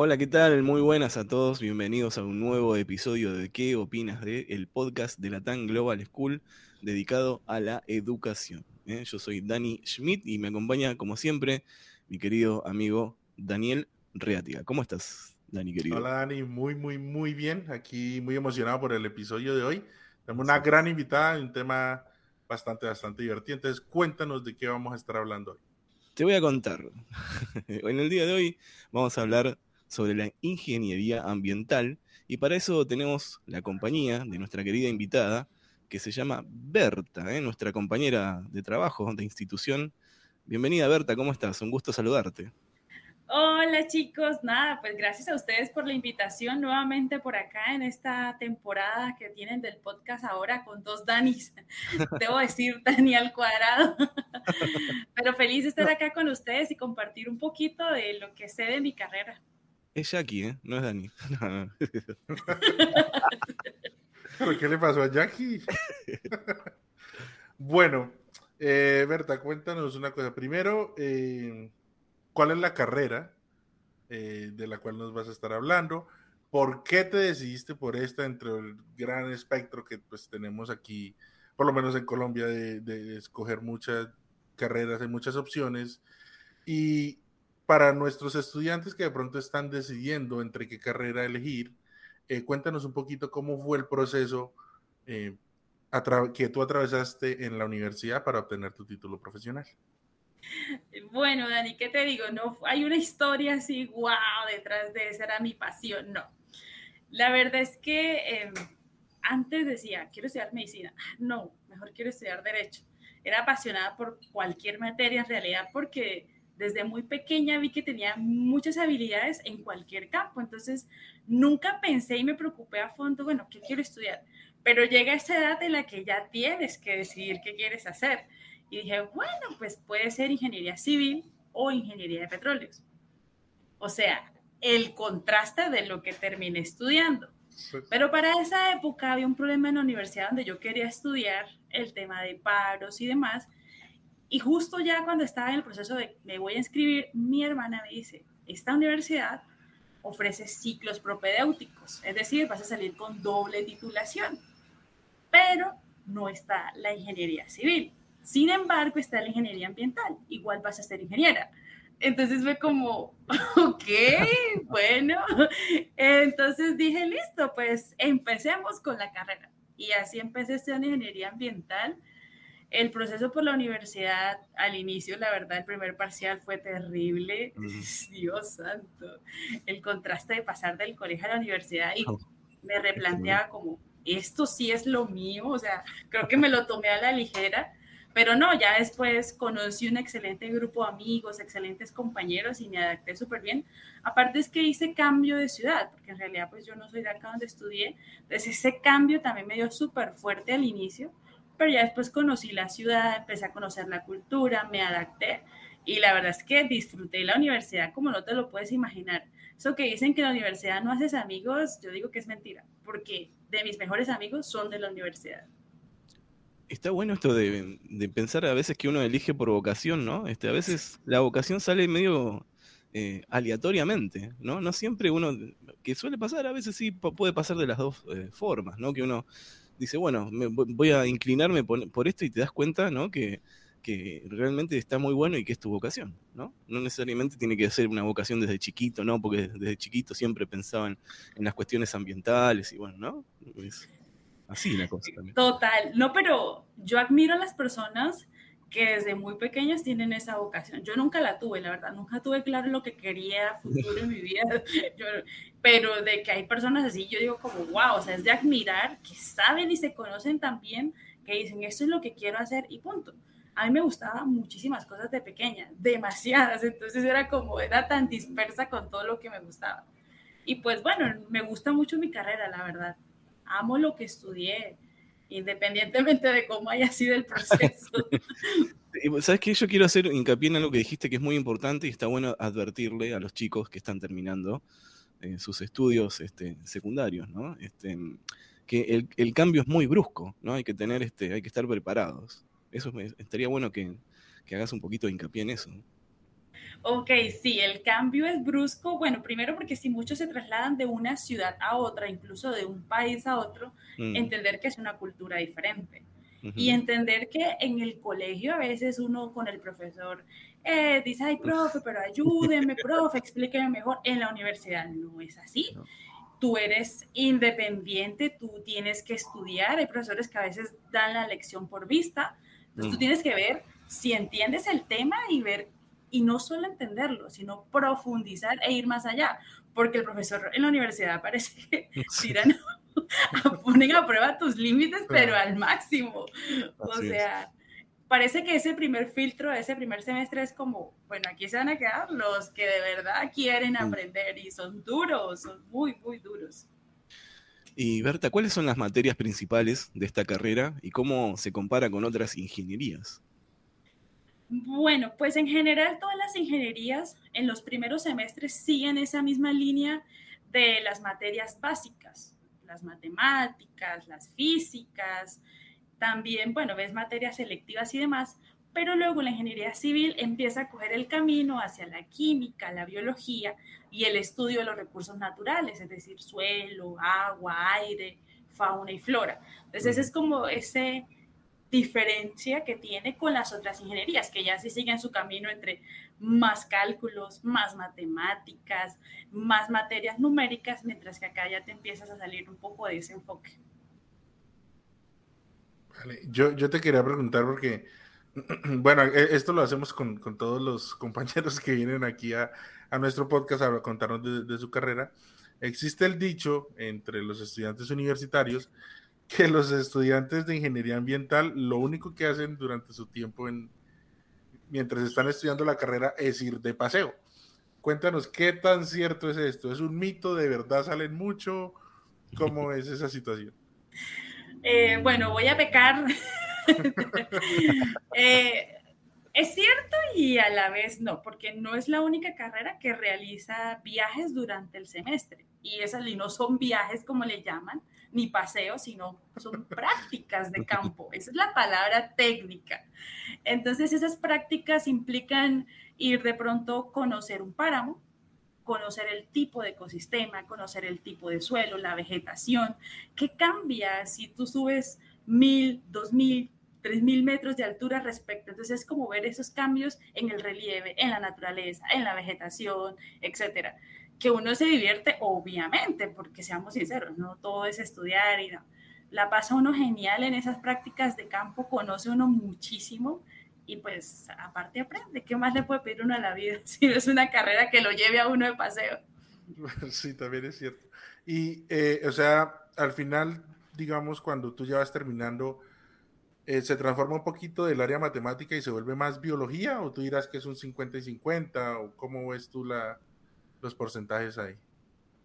Hola, ¿qué tal? Muy buenas a todos. Bienvenidos a un nuevo episodio de ¿Qué opinas de? El podcast de la TAN Global School dedicado a la educación. ¿eh? Yo soy Dani Schmidt y me acompaña, como siempre, mi querido amigo Daniel Reatiga. ¿Cómo estás, Dani, querido? Hola, Dani. Muy, muy, muy bien. Aquí muy emocionado por el episodio de hoy. Tenemos una gran invitada y un tema bastante, bastante divertido. Entonces, cuéntanos de qué vamos a estar hablando hoy. Te voy a contar. en el día de hoy vamos a hablar sobre la ingeniería ambiental y para eso tenemos la compañía de nuestra querida invitada que se llama Berta, ¿eh? nuestra compañera de trabajo, de institución. Bienvenida Berta, ¿cómo estás? Un gusto saludarte. Hola chicos, nada, pues gracias a ustedes por la invitación nuevamente por acá en esta temporada que tienen del podcast ahora con dos Danis. Debo decir Dani al cuadrado. Pero feliz de estar acá con ustedes y compartir un poquito de lo que sé de mi carrera. Es Jackie, ¿eh? No es Dani. ¿Pero qué le pasó a Jackie? bueno, eh, Berta, cuéntanos una cosa. Primero, eh, ¿cuál es la carrera de la cual nos vas a estar hablando? ¿Por qué te decidiste por esta entre el gran espectro que pues tenemos aquí, por lo menos en Colombia, de, de escoger muchas carreras, hay muchas opciones? Y para nuestros estudiantes que de pronto están decidiendo entre qué carrera elegir, eh, cuéntanos un poquito cómo fue el proceso eh, que tú atravesaste en la universidad para obtener tu título profesional. Bueno, Dani, ¿qué te digo? No hay una historia así, wow, detrás de esa era mi pasión, no. La verdad es que em, antes decía, quiero estudiar medicina, no, mejor quiero estudiar derecho. Era apasionada por cualquier materia en realidad porque desde muy pequeña vi que tenía muchas habilidades en cualquier campo, entonces nunca pensé y me preocupé a fondo, bueno, ¿qué quiero estudiar? Pero llega esa edad en la que ya tienes que decidir qué quieres hacer. Y dije, bueno, pues puede ser ingeniería civil o ingeniería de petróleos. O sea, el contraste de lo que terminé estudiando. Pero para esa época había un problema en la universidad donde yo quería estudiar el tema de paros y demás, y justo ya cuando estaba en el proceso de me voy a inscribir, mi hermana me dice, esta universidad ofrece ciclos propedéuticos, es decir, vas a salir con doble titulación, pero no está la ingeniería civil. Sin embargo, está la ingeniería ambiental, igual vas a ser ingeniera. Entonces fue como, ok, bueno. Entonces dije, listo, pues empecemos con la carrera. Y así empecé estudiando ingeniería ambiental el proceso por la universidad al inicio, la verdad, el primer parcial fue terrible. Dios santo. El contraste de pasar del colegio a la universidad y oh, me replanteaba como, esto sí es lo mío, o sea, creo que me lo tomé a la ligera, pero no, ya después conocí un excelente grupo de amigos, excelentes compañeros y me adapté súper bien. Aparte es que hice cambio de ciudad, porque en realidad pues yo no soy de acá donde estudié, entonces ese cambio también me dio súper fuerte al inicio pero ya después conocí la ciudad, empecé a conocer la cultura, me adapté y la verdad es que disfruté la universidad como no te lo puedes imaginar. Eso que dicen que en la universidad no haces amigos, yo digo que es mentira, porque de mis mejores amigos son de la universidad. Está bueno esto de, pensar a veces que uno elige por vocación, ¿no? Este, a veces la vocación sale medio eh, aleatoriamente, ¿no? No siempre uno, que suele pasar, a veces sí puede pasar de las dos eh, formas, ¿no? Que uno dice, bueno, me, voy a inclinarme por, esto y te das cuenta, ¿no? Que, que realmente está muy bueno y que es tu vocación, ¿no? No necesariamente tiene que ser una vocación desde chiquito, ¿no? Porque desde chiquito siempre pensaban en las cuestiones ambientales y bueno, ¿no? así la cosa también. Total, no, pero yo admiro a las personas que desde muy pequeños tienen esa vocación. Yo nunca la tuve, la verdad, nunca tuve claro lo que quería futuro en mi vida, pero de que hay personas así, yo digo como, wow, o sea, es de admirar que saben y se conocen tan bien que dicen, esto es lo que quiero hacer y punto. A mí me gustaban muchísimas cosas de pequeña, demasiadas, entonces era como, era tan dispersa con todo lo que me gustaba. Y pues bueno, me gusta mucho mi carrera, la verdad. Amo lo que estudié, independientemente de cómo haya sido el proceso. ¿Sabes qué? Yo quiero hacer hincapié en algo que dijiste que es muy importante y está bueno advertirle a los chicos que están terminando eh, sus estudios este, secundarios, ¿no? Este, que el, cambio es muy brusco, ¿no? Hay que tener, este, hay que estar preparados. Eso estaría bueno que, hagas un poquito de hincapié en eso. Ok, sí, el cambio es brusco. Bueno, primero porque si muchos se trasladan de una ciudad a otra, incluso de un país a otro, mm. entender que es una cultura diferente. Y entender que en el colegio a veces uno con el profesor eh, dice, ay, profe, pero ayúdeme, profe, explíqueme mejor. En la universidad no es así. Tú eres independiente, tú tienes que estudiar. Hay profesores que a veces dan la lección por vista. Entonces tú mm. tienes que ver si entiendes el tema y ver, y no solo entenderlo, sino profundizar e ir más allá. Porque el profesor en la universidad parece que tiran, ponen a prueba tus límites, pero al máximo. O sea, parece que ese primer filtro, ese primer semestre es como, bueno, aquí se van a quedar los que de verdad quieren mm. aprender y son duros, son muy, muy duros. Y Berta, ¿cuáles son las materias principales de esta carrera y cómo se compara con otras ingenierías? Bueno, pues en general todas las ingenierías en los primeros semestres siguen esa misma línea de las materias básicas, las matemáticas, las físicas, también, bueno, ves materias selectivas y demás, pero luego la ingeniería civil empieza a coger el camino hacia la química, la biología y el estudio de los recursos naturales, es decir, suelo, agua, aire, fauna y flora. Entonces, es como ese diferencia que tiene con las otras ingenierías, que ya sí siguen su camino entre más cálculos, más matemáticas, más materias numéricas, mientras que acá ya te empiezas a salir un poco de ese enfoque. Yo, yo te quería preguntar porque, bueno, e, esto lo hacemos con, con todos los compañeros que vienen aquí a, a nuestro podcast a contarnos de, de, su carrera. Existe el dicho entre los estudiantes universitarios que los estudiantes de ingeniería ambiental lo único que hacen durante su tiempo en, mientras están estudiando la carrera es ir de paseo. Cuéntanos qué tan cierto es esto. ¿Es un mito? ¿De verdad salen mucho? ¿Cómo es esa situación? Eh, bueno, voy a pecar. Eh, es cierto y a la vez no, porque no es la única carrera que realiza viajes durante el semestre. Y esas no son viajes como le llaman, ni paseos, sino son prácticas de campo. Esa es la palabra técnica. Entonces esas prácticas implican ir de pronto conocer un páramo, conocer el tipo de ecosistema, conocer el tipo de suelo, la vegetación, qué cambia si tú subes mil, dos mil, tres mil metros de altura respecto. Entonces es como ver esos cambios en el relieve, en la naturaleza, en la vegetación, etcétera. Que uno se divierte, obviamente, porque seamos sinceros, no todo es estudiar y no. La pasa uno genial en esas prácticas de campo, conoce uno muchísimo y pues aparte aprende. ¿Qué más le puede pedir uno a la vida si no es una carrera que lo lleve a uno de paseo? Sí, también es cierto. Y, eh, o sea, al final, digamos, cuando tú ya vas terminando, eh, ¿se transforma un poquito del área matemática y se vuelve más biología? ¿O tú dirás que es un 50 y 50? ¿O cómo ves tú la, los porcentajes ahí?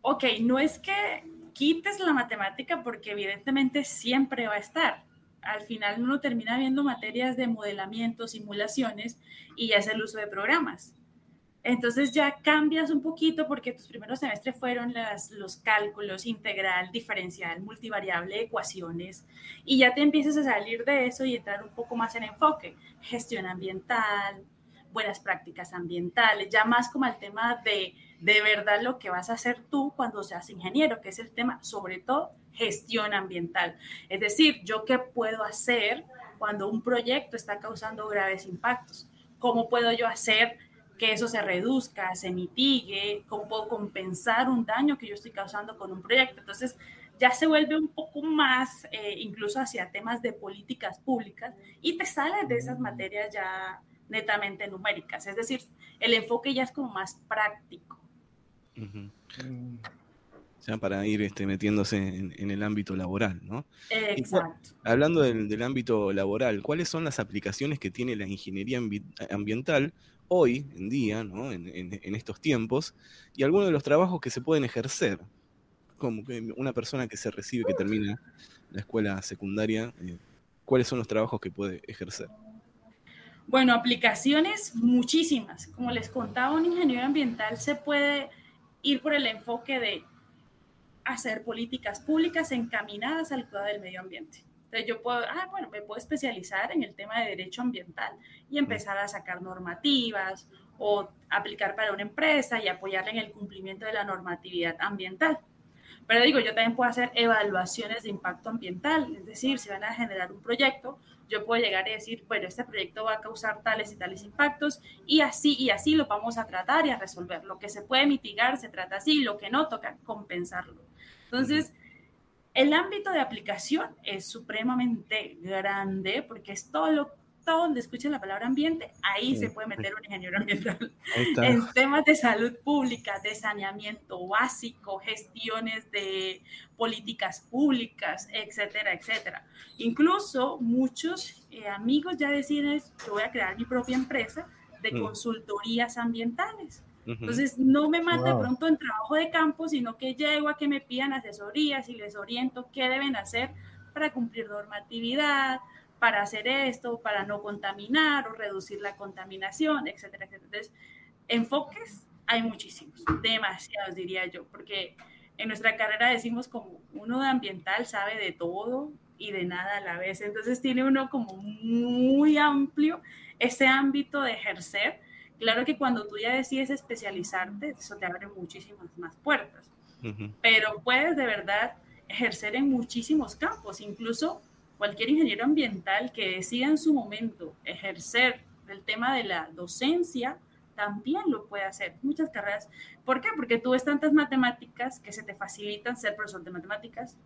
Ok, no es que quites la matemática porque evidentemente siempre va a estar al final uno termina viendo materias de modelamiento, simulaciones y ya es el uso de programas. Entonces ya cambias un poquito porque tus primeros semestres fueron los cálculos integral, diferencial, multivariable, ecuaciones, y ya te empiezas a salir de eso y entrar un poco más en enfoque, gestión ambiental, buenas prácticas ambientales, ya más como el tema de de verdad lo que vas a hacer tú cuando seas ingeniero, que es el tema sobre todo gestión ambiental. Es decir, yo qué puedo hacer cuando un proyecto está causando graves impactos. ¿Cómo puedo yo hacer que eso se reduzca, se mitigue? ¿Cómo puedo compensar un daño que yo estoy causando con un proyecto? Entonces, ya se vuelve un poco más eh, incluso hacia temas de políticas públicas y te sales de esas materias ya netamente numéricas. Es decir, el enfoque ya es como más práctico. O sea, para ir este, metiéndose en, el ámbito laboral, ¿no? Exacto. hablando del, ámbito laboral, ¿cuáles son las aplicaciones que tiene la ingeniería ambiental hoy en día, en, estos tiempos, y algunos de los trabajos que se pueden ejercer? Como una persona que se recibe, que termina la escuela secundaria, eh, ¿cuáles son los trabajos que puede ejercer? Bueno, aplicaciones muchísimas. Como les contaba, un ingeniero ambiental se puede ir por el enfoque de hacer políticas públicas encaminadas al cuidado del medio ambiente. Entonces yo puedo, ah, bueno, me puedo especializar en el tema de derecho ambiental y empezar a sacar normativas o aplicar para una empresa y apoyarle en el cumplimiento de la normatividad ambiental. Pero digo, yo también puedo hacer evaluaciones de impacto ambiental, es decir, si van a generar un proyecto, yo puedo llegar y decir, bueno, este proyecto va a causar tales y tales impactos y así y así lo vamos a tratar y a resolver. Lo que se puede mitigar se trata así, lo que no toca compensarlo. Entonces, el ámbito de aplicación es supremamente grande porque es todo lo todo donde escuchen la palabra ambiente, ahí se puede meter un ingeniero ambiental. En temas de salud pública, de saneamiento básico, gestiones de políticas públicas, etcétera, etcétera. Incluso muchos eh, amigos ya deciden, yo voy a crear mi propia empresa de mm. consultorías ambientales. Entonces, no me mate de pronto en trabajo de campo, sino que llego a que me pidan asesorías y les oriento qué deben hacer para cumplir normatividad, para hacer esto, para no contaminar o reducir la contaminación, etcétera, etcétera. Entonces, enfoques hay muchísimos, demasiados diría yo, porque en nuestra carrera decimos como uno de ambiental sabe de todo y de nada a la vez, entonces tiene uno como muy amplio ese ámbito de ejercer. Claro que cuando tú ya decides especializarte, eso te abre muchísimas más puertas, pero puedes de verdad ejercer en muchísimos campos, incluso cualquier ingeniero ambiental que decida en su momento ejercer el tema de la docencia, también lo puede hacer. Muchas carreras. ¿Por qué? Porque tú ves tantas matemáticas que se te facilitan ser profesor de matemáticas,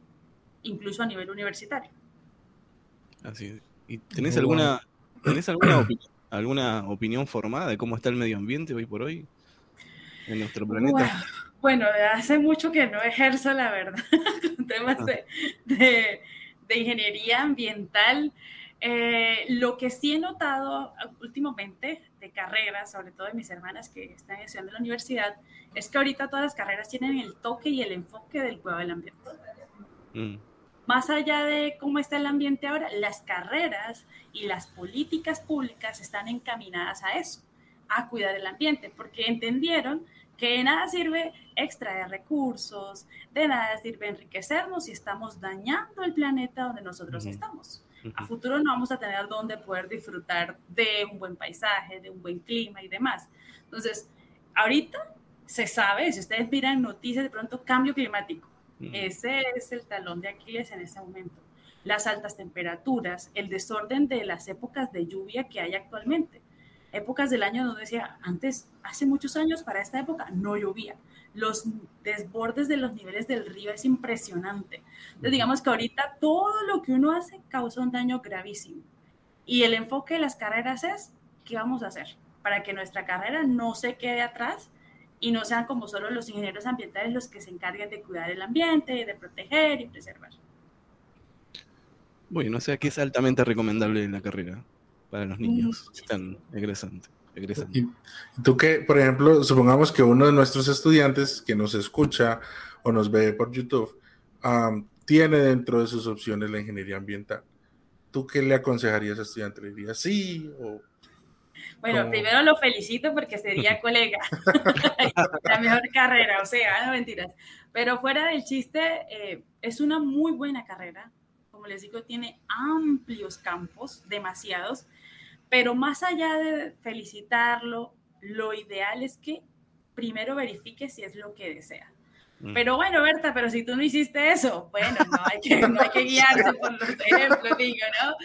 incluso a nivel universitario. Así ¿Y tenés alguna, ¿tenés alguna, opinión, alguna opinión formada de cómo está el medio ambiente hoy por hoy en nuestro planeta? Bueno, hace mucho que no ejerzo, la verdad, temas de de ingeniería ambiental. Eh, lo que sí he notado últimamente de carreras, sobre todo de mis hermanas que están estudiando en la universidad, es que ahorita todas las carreras tienen el toque y el enfoque del cuidado del ambiente. Mm. Más allá de cómo está el ambiente ahora, las carreras y las políticas públicas están encaminadas a eso, a cuidar el ambiente, porque entendieron que de nada sirve extraer recursos, de nada sirve enriquecernos si estamos dañando el planeta donde nosotros estamos. A futuro no vamos a tener donde poder disfrutar de un buen paisaje, de un buen clima y demás. Entonces, ahorita se sabe, si ustedes miran noticias de pronto, cambio climático. Ese es el talón de Aquiles en ese momento. Las altas temperaturas, el desorden de las épocas de lluvia que hay actualmente épocas del año donde decía, antes, hace muchos años, para esta época no llovía. Los desbordes de los niveles del río es impresionante. Entonces, digamos que ahorita todo lo que uno hace causa un daño gravísimo. Y el enfoque de las carreras es, ¿qué vamos a hacer? Para que nuestra carrera no se quede atrás y no sean como solo los ingenieros ambientales los que se encarguen de cuidar el ambiente, de proteger y preservar. Bueno, o sea que es altamente recomendable la carrera para los niños que están egresando. Y tú que, por ejemplo, supongamos que uno de nuestros estudiantes que nos escucha o nos ve por YouTube tiene dentro de sus opciones la ingeniería ambiental. ¿Tú qué le aconsejarías a ese estudiante? ¿Le dirías sí o bueno, primero lo felicito porque sería colega. la mejor carrera, o sea, no mentiras. Pero fuera del chiste, eh, es una muy buena carrera. Como les digo, tiene amplios campos, demasiados. Pero más allá de felicitarlo, lo ideal es que primero verifique si es lo que desea. Mm. Pero bueno, Berta, pero si tú no hiciste eso, bueno, no hay que, no hay que guiarse por los ejemplos, digo, ¿no?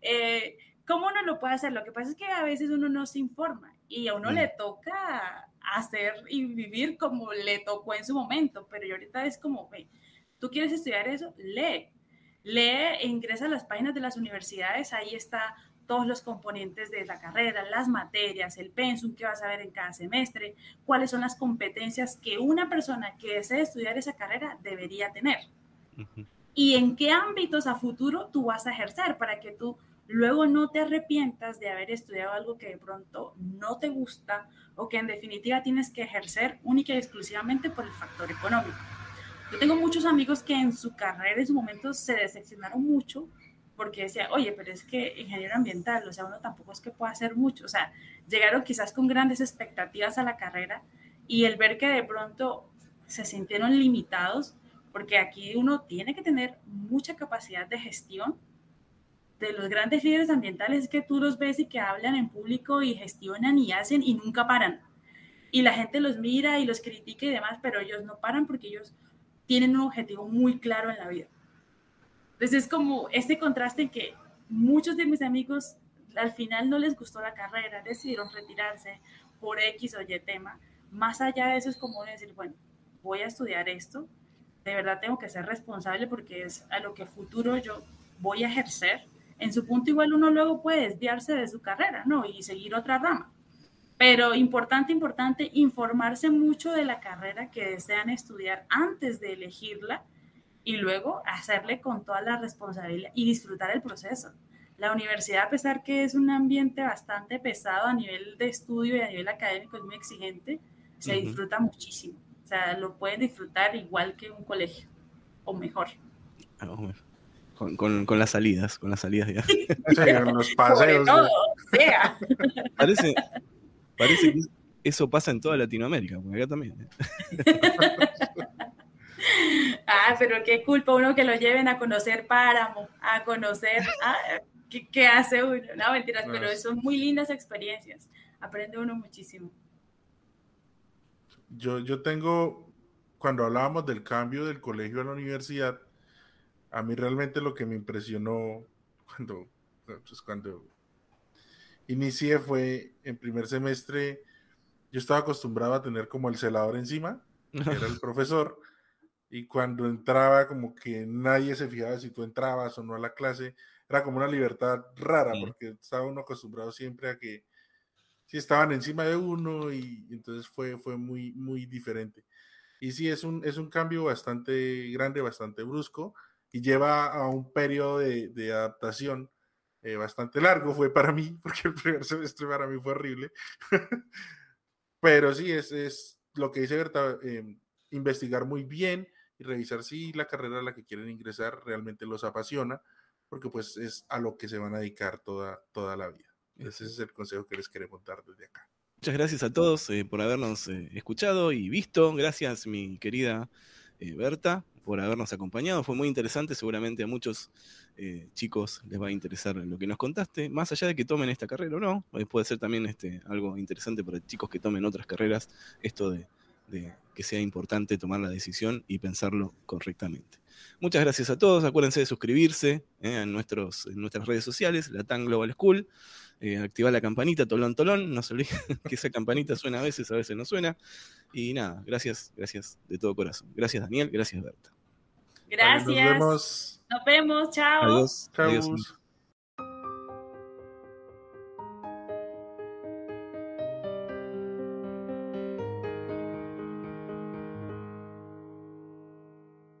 Eh, ¿Cómo uno lo puede hacer? Lo que pasa es que a veces uno no se informa y a uno le mm. toca hacer y vivir como le tocó en su momento, pero yo ahorita es como, ve, tú quieres estudiar eso, lee, lee e ingresa a las páginas de las universidades, ahí está todos los componentes de la carrera, las materias, el pensum que vas a ver en cada semestre, cuáles son las competencias que una persona que desee estudiar esa carrera debería tener. Y en qué ámbitos a futuro tú vas a ejercer para que tú luego no te arrepientas de haber estudiado algo que de pronto no te gusta o que en definitiva tienes que ejercer única y exclusivamente por el factor económico. Yo tengo muchos amigos que en su carrera en su momento se decepcionaron mucho porque decía, oye, pero es que ingeniero ambiental, o sea, uno tampoco es que pueda hacer mucho, o sea, llegaron quizás con grandes expectativas a la carrera y el ver que de pronto se sintieron limitados, porque aquí uno tiene que tener mucha capacidad de gestión de los grandes líderes ambientales es que tú los ves y que hablan en público y gestionan y hacen y nunca paran. Y la gente los mira y los critica y demás, pero ellos no paran porque ellos tienen un objetivo muy claro en la vida. Entonces es como este contraste en que muchos de mis amigos al final no les gustó la carrera, decidieron retirarse por X o Y tema. Más allá de eso es como decir, bueno, voy a estudiar esto, de verdad tengo que ser responsable porque es a lo que futuro yo voy a ejercer. En su punto igual uno luego puede desviarse de su carrera, ¿no? Y seguir otra rama. Pero importante, importante, informarse mucho de la carrera que desean estudiar antes de elegirla y luego hacerle con toda la responsabilidad y disfrutar el proceso. La universidad, a pesar que es un ambiente bastante pesado a nivel de estudio y a nivel académico, es muy exigente, se disfruta muchísimo. O sea, lo pueden disfrutar igual que un colegio, o mejor. Ah, con, con, con, las salidas, con las salidas ya. Sí, con los paseos. Todo, sea. Parece, parece que eso pasa en toda Latinoamérica, porque acá también. ¿eh? ah, pero qué culpa uno que lo lleven a conocer Páramo, a conocer, ah, ¿qué, hace uno? No, mentiras, pero son muy lindas experiencias. Aprende uno muchísimo. Yo, yo tengo, cuando hablábamos del cambio del colegio a la universidad, a mí realmente lo que me impresionó cuando, pues cuando inicié fue en primer semestre, yo estaba acostumbrado a tener como el celador encima, que era el profesor, y cuando entraba como que nadie se fijaba si tú entrabas o no a la clase, era como una libertad rara, porque estaba uno acostumbrado siempre a que si estaban encima de uno y, entonces fue, fue muy, muy diferente. Y sí, es un, es un cambio bastante grande, bastante brusco y lleva a un periodo de, de adaptación eh, bastante largo, fue para mí, porque el primer semestre para mí fue horrible. Pero sí, es, es lo que dice Berta, em, investigar muy bien y revisar si la carrera a la que quieren ingresar realmente los apasiona porque pues es a lo que se van a dedicar toda, toda la vida. Ese es el consejo que les queremos dar desde acá. Muchas gracias a todos eh, por habernos eh, escuchado y visto. Gracias, mi querida eh, Berta, por habernos acompañado. Fue muy interesante. Seguramente a muchos chicos les va a interesar lo que nos contaste. Más allá de que tomen esta carrera o no, puede ser también este, algo interesante para chicos que tomen otras carreras, esto de que sea importante tomar la decisión y pensarlo correctamente. Muchas gracias a todos. Acuérdense de suscribirse eh, en, nuestros, en nuestras redes sociales, la TAN Global School. Eh, activar la campanita, tolón, tolón. No se olviden que esa campanita suena a veces, a veces no suena. Y nada, gracias, gracias de todo corazón. Gracias, Daniel. Gracias, Berta. Gracias. nos vemos. Nos vemos. Chao. Adiós.